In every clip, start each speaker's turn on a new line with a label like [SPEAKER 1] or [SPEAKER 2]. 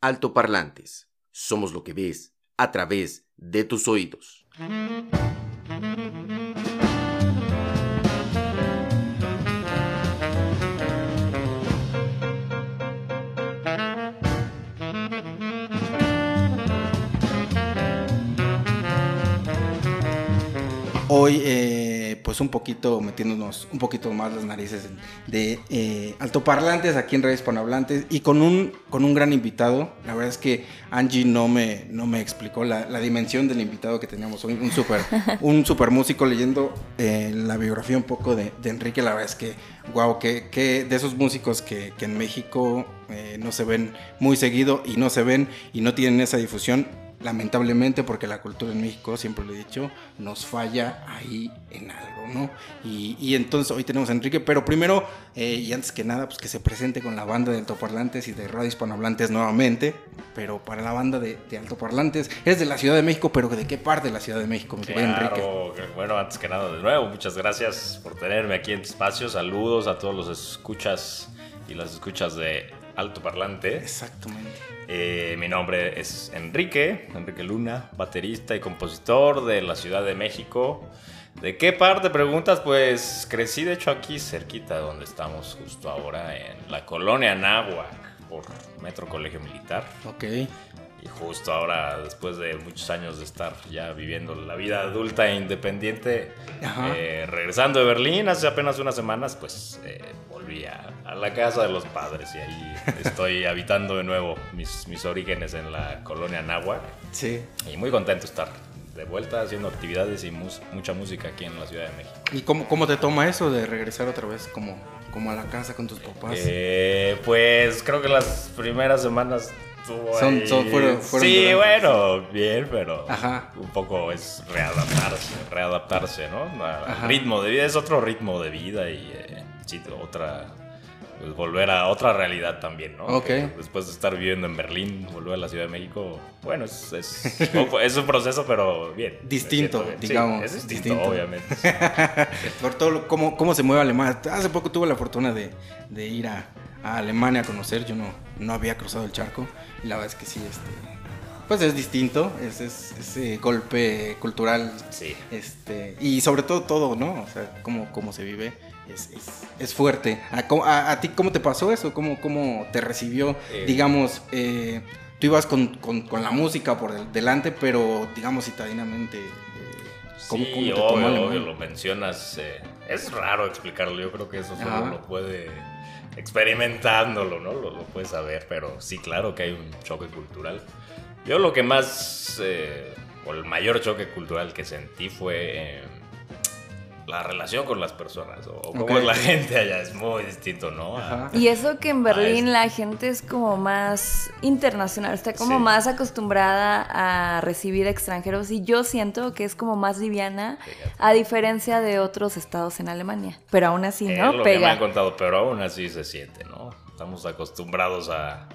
[SPEAKER 1] Altoparlantes. Somos lo que ves a través de tus oídos.
[SPEAKER 2] Hoy, eh, pues un poquito metiéndonos un poquito más las narices de eh, altoparlantes aquí en Redes Hispanohablantes y con un, con un gran invitado. La verdad es que Angie no me, no me explicó la, la dimensión del invitado que teníamos hoy. Un super, un super músico leyendo eh, la biografía un poco de, de, Enrique. La verdad es que, wow, que, que de esos músicos que, que en México eh, no se ven muy seguido y no se ven y no tienen esa difusión lamentablemente, porque la cultura en México, siempre lo he dicho, nos falla ahí en algo, ¿no? Y, y entonces hoy tenemos a Enrique, pero primero eh, y antes que nada, pues que se presente con la banda de altoparlantes y de radio hispanohablantes nuevamente, pero para la banda de, de altoparlantes, es de la Ciudad de México, pero ¿de qué parte de la Ciudad de México, mi
[SPEAKER 3] claro, Enrique? Bueno, antes que nada, de nuevo, muchas gracias por tenerme aquí en tu espacio, saludos a todos los escuchas y las escuchas de Alto Parlante.
[SPEAKER 2] Exactamente.
[SPEAKER 3] Eh, mi nombre es Enrique, Enrique Luna, baterista y compositor de la Ciudad de México. ¿De qué parte preguntas? Pues crecí de hecho aquí cerquita de donde estamos justo ahora, en la colonia Náhuac, por Metro Colegio Militar.
[SPEAKER 2] Ok.
[SPEAKER 3] Y justo ahora, después de muchos años de estar ya viviendo la vida adulta e independiente, eh, regresando de Berlín hace apenas unas semanas, pues eh, volví a, a, la casa de los padres y ahí estoy habitando de nuevo mis, mis orígenes en la colonia Náhuac.
[SPEAKER 2] Sí.
[SPEAKER 3] Y muy contento de estar de vuelta haciendo actividades y mus mucha música aquí en la Ciudad de México.
[SPEAKER 2] ¿Y cómo, cómo te toma eso de regresar otra vez como, como a la casa con tus papás?
[SPEAKER 3] Eh, pues creo que las primeras semanas
[SPEAKER 2] son, son, fueron, fueron
[SPEAKER 3] sí, durante, bueno, bien, pero
[SPEAKER 2] Ajá.
[SPEAKER 3] un poco es readaptarse, readaptarse, ¿no? Al ritmo de vida, es otro ritmo de vida y eh, sí, otra, pues volver a otra realidad también, ¿no?
[SPEAKER 2] Ok.
[SPEAKER 3] Que después de estar viviendo en Berlín, volver a la Ciudad de México, bueno, es, es, es un proceso, pero bien.
[SPEAKER 2] Distinto, bien. digamos.
[SPEAKER 3] Sí, es distinto, distinto. obviamente.
[SPEAKER 2] Por todo cómo, cómo se mueve Alemania. Hace poco tuve la fortuna de, de ir a, a Alemania a conocer, yo no, no había cruzado el charco y la verdad es que sí, este, pues es distinto, es, es ese golpe cultural
[SPEAKER 3] sí.
[SPEAKER 2] este, y sobre todo todo, ¿no? O sea, cómo, cómo se vive. Es, es, es fuerte. ¿A, a, ¿A, ti cómo te pasó eso? ¿Cómo, cómo te recibió? Eh, digamos, eh, tú ibas con, con, con, la música por el, delante, pero digamos citadinamente. Eh,
[SPEAKER 3] ¿cómo, sí, cómo te obvio, obvio, lo mencionas. Eh, es raro explicarlo, yo creo que eso solo Ajá. lo puede experimentándolo, ¿no? Lo, lo, puedes saber, pero sí, claro que hay un choque cultural. Yo lo que más, eh, o el mayor choque cultural que sentí fue la relación con las personas, o, o cómo okay. es la gente allá, es muy distinto, ¿no?
[SPEAKER 4] A, y eso que en Berlín la gente es como más internacional, está como sí. más acostumbrada a recibir extranjeros y yo siento que es como más liviana, Fíjate. a diferencia de otros estados en Alemania. Pero aún así, ¿no?
[SPEAKER 3] Es lo
[SPEAKER 4] Pega.
[SPEAKER 3] que me han contado, pero aún así se siente, ¿no? Estamos acostumbrados a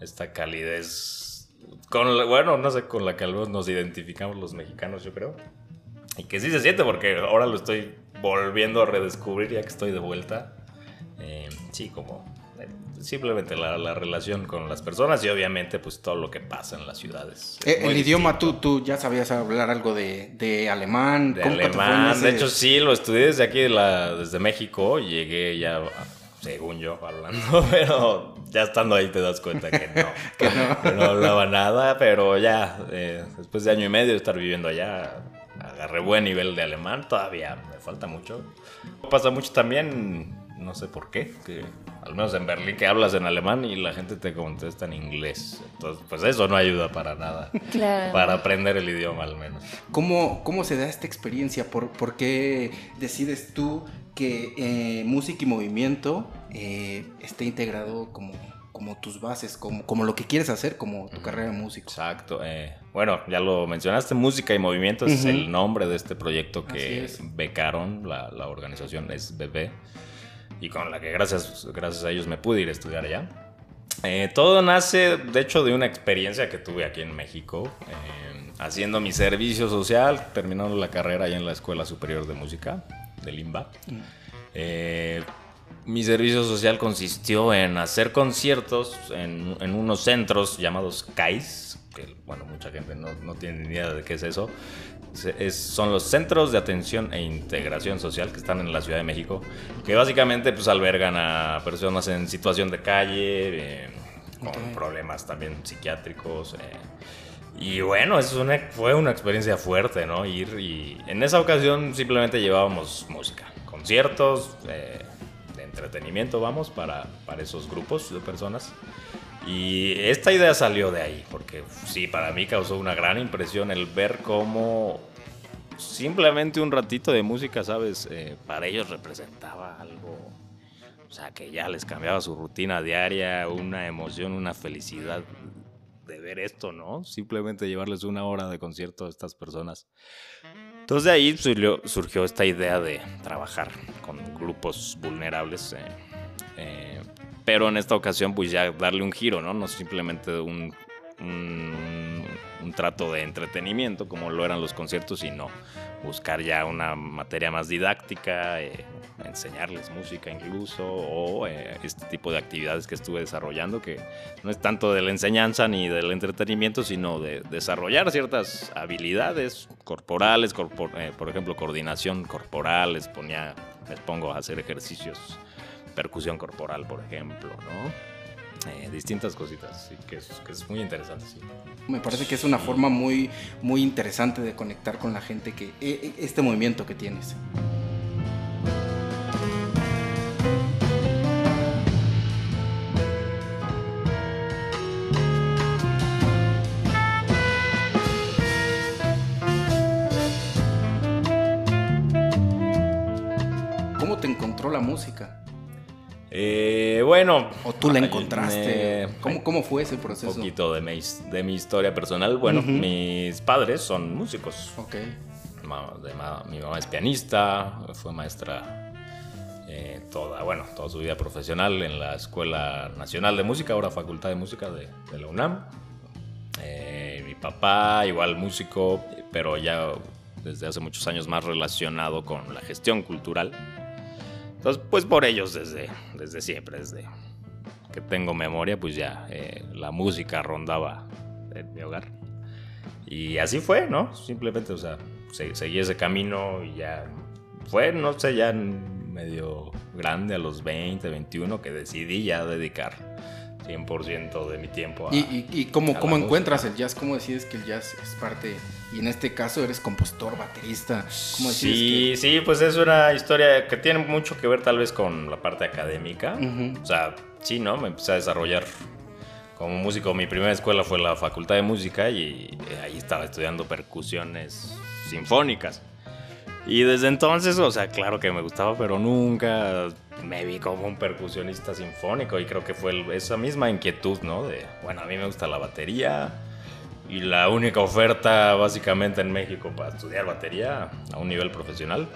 [SPEAKER 3] esta calidez, con la, bueno, no sé, con la que nos identificamos los mexicanos, yo creo. Y que sí se siente porque ahora lo estoy volviendo a redescubrir ya que estoy de vuelta. Eh, sí, como eh, simplemente la, la, relación con las personas y obviamente pues todo lo que pasa en las ciudades.
[SPEAKER 2] Eh, el idioma, ¿tú, tú ya sabías hablar algo de, de alemán.
[SPEAKER 3] De alemán, de hecho sí, lo estudié desde aquí, la, desde México, llegué ya, según yo, hablando, pero ya estando ahí te das cuenta que no,
[SPEAKER 2] que no.
[SPEAKER 3] no hablaba nada, pero ya eh, después de año y medio de estar viviendo allá agarré buen nivel de alemán, todavía me falta mucho. Pasa mucho también, no sé por qué, que al menos en Berlín que hablas en alemán y la gente te contesta en inglés. Entonces, pues eso no ayuda para nada.
[SPEAKER 4] Claro.
[SPEAKER 3] Para aprender el idioma al menos.
[SPEAKER 2] ¿Cómo, cómo se da esta experiencia? ¿Por, por qué decides tú que eh, música y movimiento eh, esté integrado como como tus bases, como, como lo que quieres hacer, como tu carrera de músico.
[SPEAKER 3] Exacto. Eh, bueno, ya lo mencionaste, Música y Movimiento uh -huh. es el nombre de este proyecto que becaron, la, la, organización es BB, y con la que gracias, gracias a ellos me pude ir a estudiar allá. Eh, todo nace, de hecho, de una experiencia que tuve aquí en México, eh, haciendo mi servicio social, terminando la carrera allá en la Escuela Superior de Música, de Limba. Uh -huh mi servicio social consistió en hacer conciertos en, en unos centros llamados CAIS, que bueno, mucha gente no, no tiene ni idea de qué es eso. Es, son los Centros de Atención e Integración Social que están en la Ciudad de México, que básicamente pues albergan a personas en situación de calle, eh, con problemas también psiquiátricos. Eh, y bueno, eso fue una experiencia fuerte, ¿no? Ir y en esa ocasión simplemente llevábamos música, conciertos, eh, entretenimiento, vamos, para, para esos grupos de personas. Y esta idea salió de ahí, porque sí, para mí causó una gran impresión el ver cómo simplemente un ratito de música, ¿sabes? Eh, para ellos representaba algo, o sea, que ya les cambiaba su rutina diaria, una emoción, una felicidad de ver esto, ¿no? Simplemente llevarles una hora de concierto a estas personas. Entonces de ahí surgió, esta idea de trabajar con grupos vulnerables. Eh, eh, pero en esta ocasión pues ya darle un giro, ¿no? No simplemente un, un, trato de entretenimiento como lo eran los conciertos, sino buscar ya una materia más didáctica, eh, enseñarles música incluso, o eh, este tipo de actividades que estuve desarrollando, que no es tanto de la enseñanza ni del entretenimiento, sino de desarrollar ciertas habilidades corporales, eh, por ejemplo, coordinación corporal, les, ponía, les pongo a hacer ejercicios, percusión corporal, por ejemplo, ¿no? Eh, distintas cositas, que, es, muy interesante.
[SPEAKER 2] Me parece que es una forma muy, muy interesante de conectar con la gente, que e, e, este movimiento que tienes.
[SPEAKER 3] Bueno.
[SPEAKER 2] ¿O tú la encontraste? ¿Cómo, fue ese proceso?
[SPEAKER 3] Un poquito de mi, de mi historia personal. Bueno, mis padres son músicos.
[SPEAKER 2] Ok.
[SPEAKER 3] mi mamá es pianista, fue maestra eh, toda, bueno, toda su vida profesional en la Escuela Nacional de Música, ahora Facultad de Música de, la UNAM. Eh, mi papá, igual músico, pero ya desde hace muchos años más relacionado con la gestión cultural. Entonces, pues por ellos desde, desde siempre, desde que tengo memoria, pues ya eh, la música rondaba en mi hogar. Y así fue, ¿no? Simplemente, o sea, seguí ese camino y ya fue, no sé, ya medio grande a los 20, 21 que decidí ya dedicar 100% de mi tiempo.
[SPEAKER 2] A, ¿Y, y, cómo, cómo encuentras el jazz? ¿Cómo decides que el jazz es parte, y en este caso eres compositor, baterista? ¿Cómo
[SPEAKER 3] sí, sí, pues es una historia que tiene mucho que ver tal vez con la parte académica. O sea, sí, ¿no? Me empecé a desarrollar como músico. Mi primera escuela fue la Facultad de Música y eh, ahí estaba estudiando percusiones sinfónicas. Y desde entonces, o sea, claro que me gustaba, pero nunca me vi como un percusionista sinfónico y creo que fue esa misma inquietud, ¿no? De, bueno, a mí me gusta la batería y la única oferta básicamente en México para estudiar batería a un nivel profesional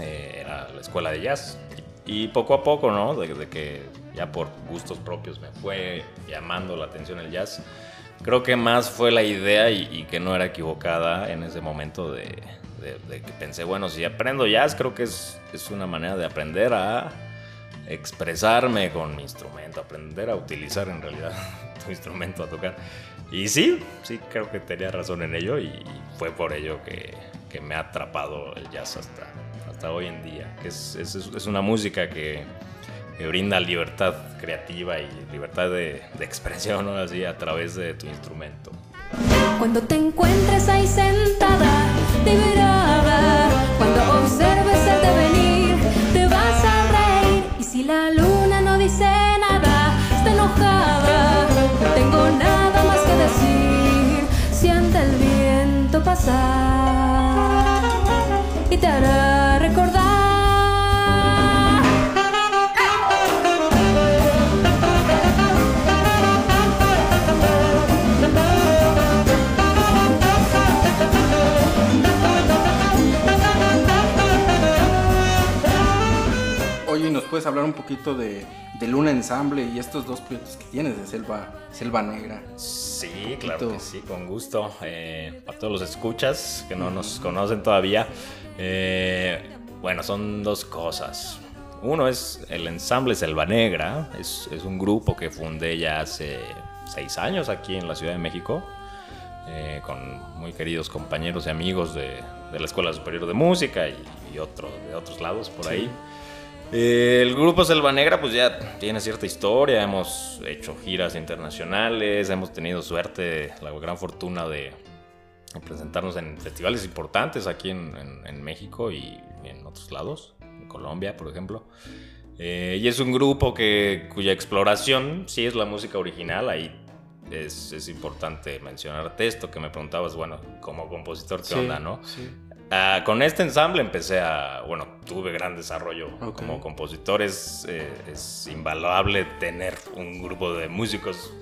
[SPEAKER 3] eh, era la escuela de jazz. Y, poco a poco, ¿no? Desde que ya por gustos propios me fue llamando la atención el jazz, creo que más fue la idea y que no era equivocada en ese momento de de, que pensé, bueno, si aprendo jazz, creo que es, es una manera de aprender a expresarme con mi instrumento, aprender a utilizar en realidad tu instrumento a tocar. Y sí, sí, creo que tenía razón en ello y fue por ello que, que me ha atrapado el jazz hasta, hasta hoy en día. Que es, es, es una música que, que, brinda libertad creativa y libertad de, de expresión ¿no? así a través de tu instrumento.
[SPEAKER 5] Cuando te encuentres ahí sentada, te verá
[SPEAKER 2] puedes hablar un poquito de, Luna Ensamble y estos dos proyectos que tienes de Selva, Selva Negra?
[SPEAKER 3] Sí, claro que sí, con gusto. Eh, para todos los escuchas que no nos conocen todavía, eh, bueno, son dos cosas. Uno es el ensamble Selva Negra, es, es un grupo que fundé ya hace seis años aquí en la Ciudad de México, eh, con muy queridos compañeros y amigos de, de la Escuela Superior de Música y, y otro, de otros lados por ahí. Eh, el grupo Selva Negra pues ya tiene cierta historia, hemos hecho giras internacionales, hemos tenido suerte, la gran fortuna de presentarnos en festivales importantes aquí en, en- en México y en otros lados, en Colombia por ejemplo. Eh, y es un grupo que, cuya exploración sí es la música original, ahí es, es importante mencionarte esto que me preguntabas, bueno, como compositor, ¿qué
[SPEAKER 2] Sí,
[SPEAKER 3] onda, no?
[SPEAKER 2] sí.
[SPEAKER 3] Ah, con este ensamble empecé a, bueno, tuve gran desarrollo como compositor. Es, eh, es invaluable tener un grupo de músicos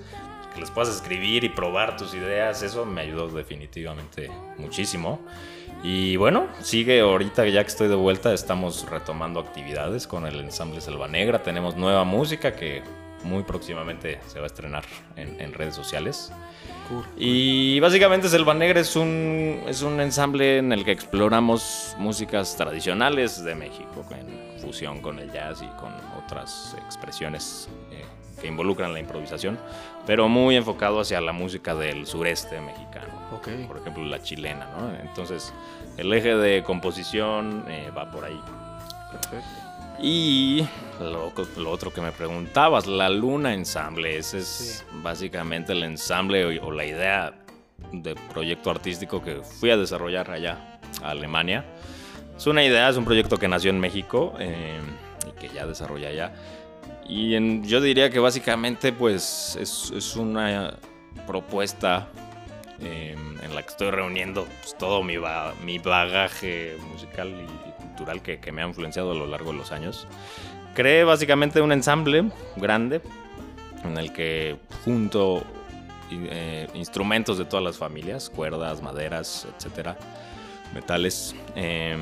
[SPEAKER 3] que les puedas escribir y probar tus ideas. Eso me ayudó definitivamente muchísimo. Y bueno, sigue ahorita ya que estoy de vuelta, estamos retomando actividades con el ensamble Selva Negra. Tenemos nueva música que muy próximamente se va a estrenar en, en redes sociales. Y básicamente Selva Negra es un, es un ensamble en el que exploramos músicas tradicionales de México, en fusión con el jazz y con otras expresiones eh, que involucran la improvisación, pero muy enfocado hacia la música del sureste mexicano.
[SPEAKER 2] Ok.
[SPEAKER 3] Por ejemplo, la chilena, ¿no? Entonces, el eje de composición eh, va por ahí.
[SPEAKER 2] Perfecto.
[SPEAKER 3] Y lo, lo otro que me preguntabas, la Luna Ensamble, ese es
[SPEAKER 2] Sí.
[SPEAKER 3] básicamente el ensamble o, o la idea de proyecto artístico que fui a desarrollar allá, a Alemania. Es una idea, es un proyecto que nació en México eh, y que ya desarrolla allá. Y en- yo diría que básicamente pues es, es una propuesta eh, en la que estoy reuniendo pues, todo mi, ba- mi bagaje musical y cultural que, que me ha influenciado a lo largo de los años. Creé básicamente un ensamble grande en el que junto eh, instrumentos de todas las familias, cuerdas, maderas, etcétera, metales, eh,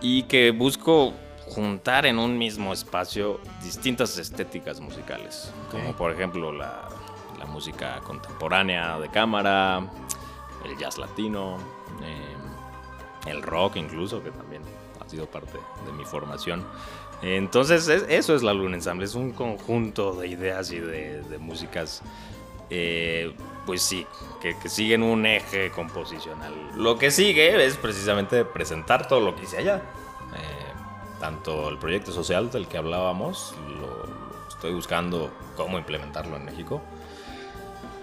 [SPEAKER 3] y que busco juntar en un mismo espacio distintas estéticas musicales, como por ejemplo la, la música contemporánea de cámara, el jazz latino, eh, el rock incluso, que también ha sido parte de mi formación. Entonces, es- eso es la Luna Ensemble, es un conjunto de ideas y de, de músicas, eh, pues sí, que, que siguen un eje composicional. Lo que sigue es precisamente presentar todo lo que hice allá. Eh, tanto el proyecto social del que hablábamos, lo, lo estoy buscando cómo implementarlo en México.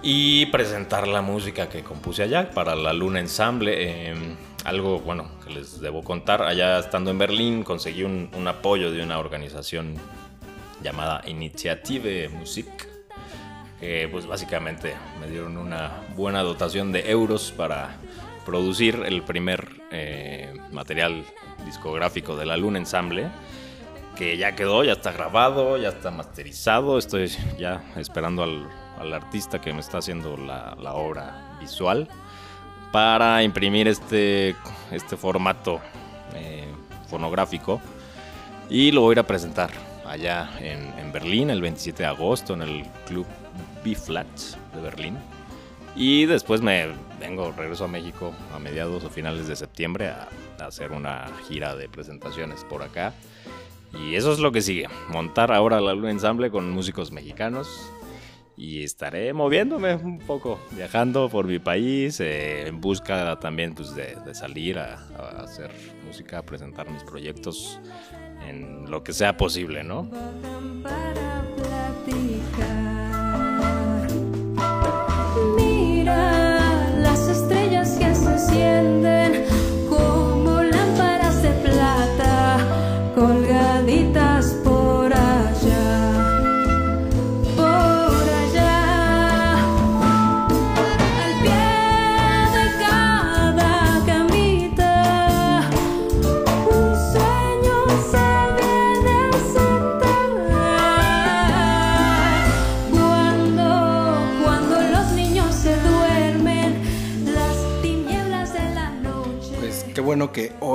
[SPEAKER 3] Y presentar la música que compuse allá para la Luna Ensemble. eh, algo, bueno, que les debo contar. Allá estando en Berlín conseguí un, un apoyo de una organización llamada Initiative Musik. Que pues básicamente me dieron una buena dotación de euros para producir el primer eh, material discográfico de la Luna Ensemble que ya quedó, ya está grabado, ya está masterizado. Estoy ya esperando al, al artista que me está haciendo la, la obra visual para imprimir este, este formato eh, fonográfico y lo voy a ir a presentar allá en, en Berlín el 27 de agosto en el Club B-Flat de Berlín. Y después me vengo, regreso a México a mediados o finales de septiembre a, a hacer una gira de presentaciones por acá. Y eso es lo que sigue. Montar ahora la Luna Ensemble con músicos mexicanos. Y estaré moviéndome un poco, viajando por mi país, eh, en busca también pues, de, salir a, hacer música, a presentar mis proyectos en lo que sea posible, ¿no?
[SPEAKER 5] Mira las estrellas que se encienden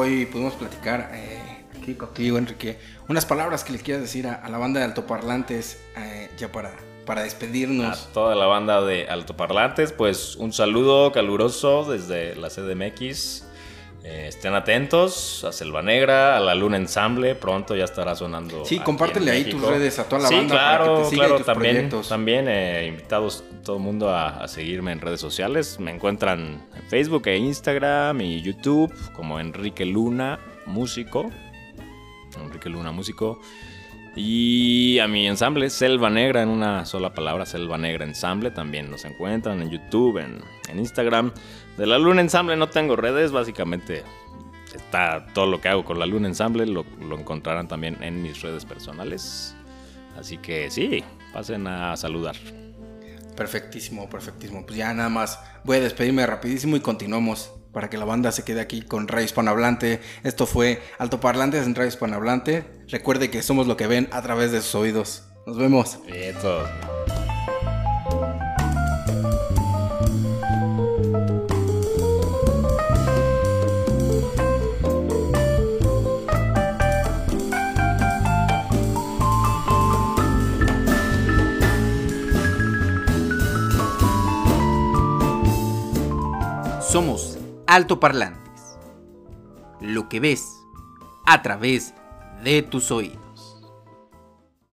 [SPEAKER 2] hoy pudimos platicar eh, aquí contigo, Enrique. Unas palabras que le quieras decir a, a la banda de altoparlantes eh, ya para, para
[SPEAKER 3] A
[SPEAKER 2] despedirnos.
[SPEAKER 3] toda la banda de altoparlantes, pues un saludo caluroso desde la CDMX. Eh, estén atentos a Selva Negra, a la Luna Ensamble, pronto ya estará sonando.
[SPEAKER 2] Sí, compártele ahí tus redes a toda la
[SPEAKER 3] sí,
[SPEAKER 2] banda
[SPEAKER 3] claro,
[SPEAKER 2] para que te siga y
[SPEAKER 3] claro,
[SPEAKER 2] tus
[SPEAKER 3] también,
[SPEAKER 2] proyectos.
[SPEAKER 3] también eh, invitados todo el mundo a, a seguirme en redes sociales. Me encuentran en Facebook e Instagram y YouTube como Enrique Luna Músico. Enrique Luna Músico. Y a mi ensamble, Selva Negra, en una sola palabra, Selva Negra Ensamble, también nos encuentran en YouTube, en, Instagram. De la Luna Ensamble no tengo redes, básicamente está todo lo que hago con la Luna Ensamble, lo encontrarán también en mis redes personales. Así que sí, pasen a saludar.
[SPEAKER 2] Perfectísimo, perfectísimo. Pues ya nada más voy a despedirme rapidísimo y continuamos para que la banda se quede aquí con Radio Hispanohablante. Esto fue Altoparlantes en Radio Hispanohablante. Recuerde que somos lo que ven a través de sus oídos. Nos vemos.
[SPEAKER 1] Somos altoparlantes. Lo que ves a través de tus oídos.